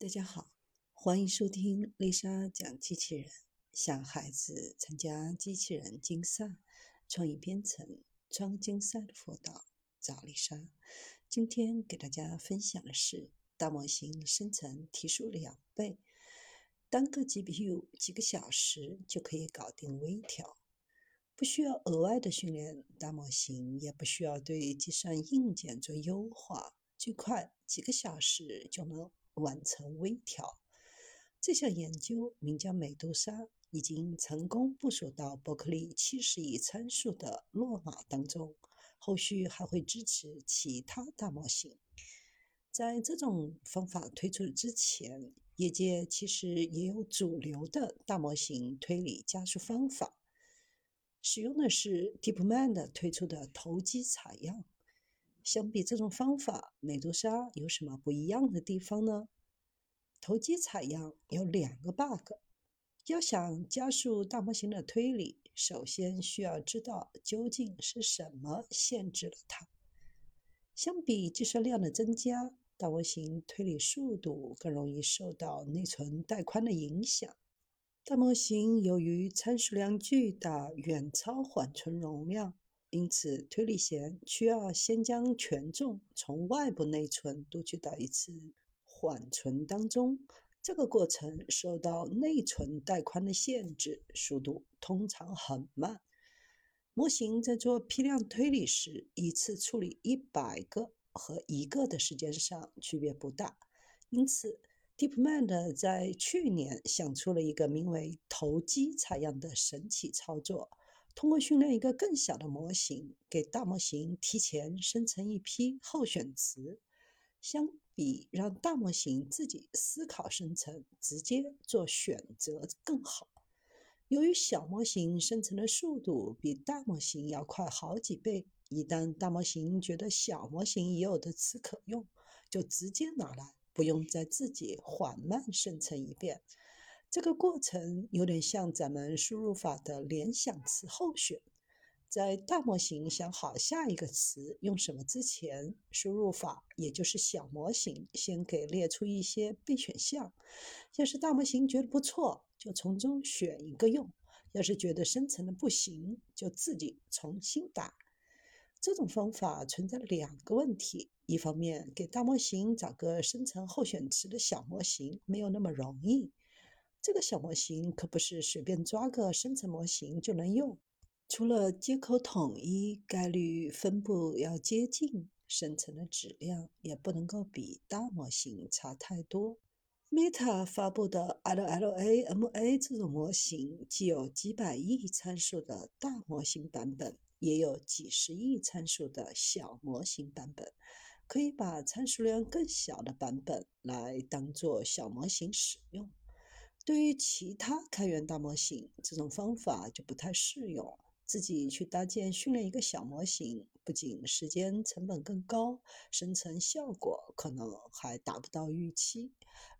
大家好，欢迎收听丽莎讲机器人，向孩子参加机器人竞赛、创意编程、创竞赛的辅导，找丽莎。今天给大家分享的是大模型生成提速两倍，单个 GPU 几个小时就可以搞定微调，不需要额外的训练大模型，也不需要对计算硬件做优化，最快几个小时就能。完成微调。这项研究名叫美杜莎，已经成功部署到伯克利七十亿参数的洛马当中，后续还会支持其他大模型。在这种方法推出之前，业界其实也有主流的大模型推理加速方法，使用的是 DeepMind 推出的投机采样。相比这种方法，美杜莎有什么不一样的地方呢？投机采样有两个 bug。要想加速大模型的推理，首先需要知道究竟是什么限制了它。相比计算量的增加，大模型推理速度更容易受到内存带宽的影响。大模型由于参数量巨大，远超缓存容量。因此，推理前需要先将权重从外部内存读取到一次缓存当中。这个过程受到内存带宽的限制，速度通常很慢。模型在做批量推理时，一次处理一百个和一个的时间上区别不大。因此，DeepMind 在去年想出了一个名为“投机采样”的神奇操作。通过训练一个更小的模型，给大模型提前生成一批候选词，相比让大模型自己思考生成，直接做选择更好。由于小模型生成的速度比大模型要快好几倍，一旦大模型觉得小模型已有的词可用，就直接拿来，不用再自己缓慢生成一遍。这个过程有点像咱们输入法的联想词候选，在大模型想好下一个词用什么之前，输入法也就是小模型先给列出一些备选项。要是大模型觉得不错，就从中选一个用；要是觉得生成的不行，就自己重新打。这种方法存在两个问题：一方面，给大模型找个生成候选词的小模型没有那么容易。这个小模型可不是随便抓个生成模型就能用，除了接口统一、概率分布要接近，生成的质量也不能够比大模型差太多。Meta 发布的 LLaMA 这种模型，既有几百亿参数的大模型版本，也有几十亿参数的小模型版本，可以把参数量更小的版本来当做小模型使用。对于其他开源大模型，这种方法就不太适用。自己去搭建训练一个小模型，不仅时间成本更高，生成效果可能还达不到预期。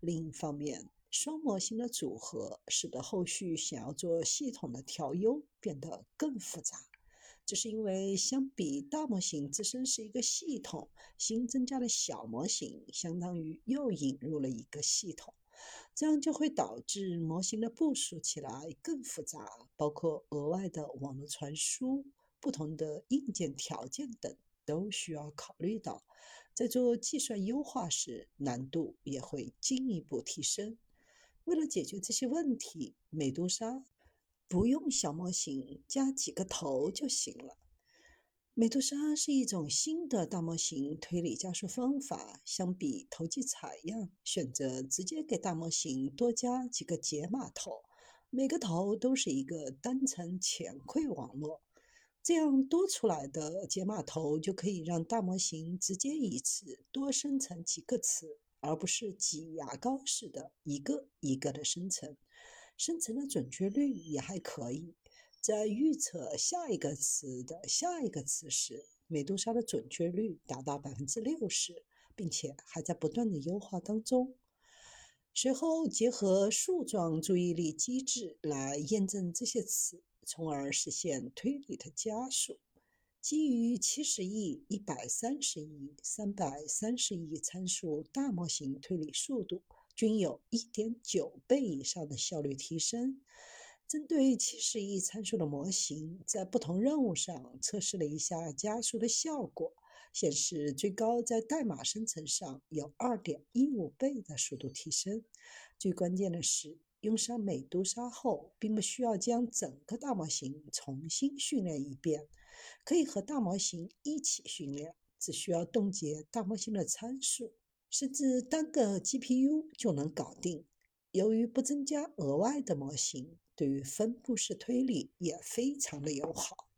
另一方面，双模型的组合使得后续想要做系统的调优变得更复杂。这是因为相比大模型自身是一个系统，新增加的小模型相当于又引入了一个系统。这样就会导致模型的部署起来更复杂，包括额外的网络传输、不同的硬件条件等都需要考虑到。在做计算优化时，难度也会进一步提升。为了解决这些问题，美杜莎不用小模型，加几个头就行了。美杜莎是一种新的大模型推理加速方法，相比投机采样，选择直接给大模型多加几个解码头，每个头都是一个单层前馈网络，这样多出来的解码头就可以让大模型直接一次多生成几个词，而不是挤牙膏似的一个一个的生成，生成的准确率也还可以。在预测下一个词的下一个词时，美杜莎的准确率达到百分之六十，并且还在不断的优化当中。随后结合树状注意力机制来验证这些词，从而实现推理的加速。基于七十亿、一百三十亿、三百三十亿参数大模型推理速度，均有1.9倍以上的效率提升。针对70亿参数的模型，在不同任务上测试了一下加速的效果，显示最高在代码生成上有2.15倍的速度提升。最关键的是，用上美杜莎后，并不需要将整个大模型重新训练一遍，可以和大模型一起训练，只需要冻结大模型的参数，甚至单个 GPU 就能搞定。由于不增加额外的模型，对于分布式推理也非常的友好。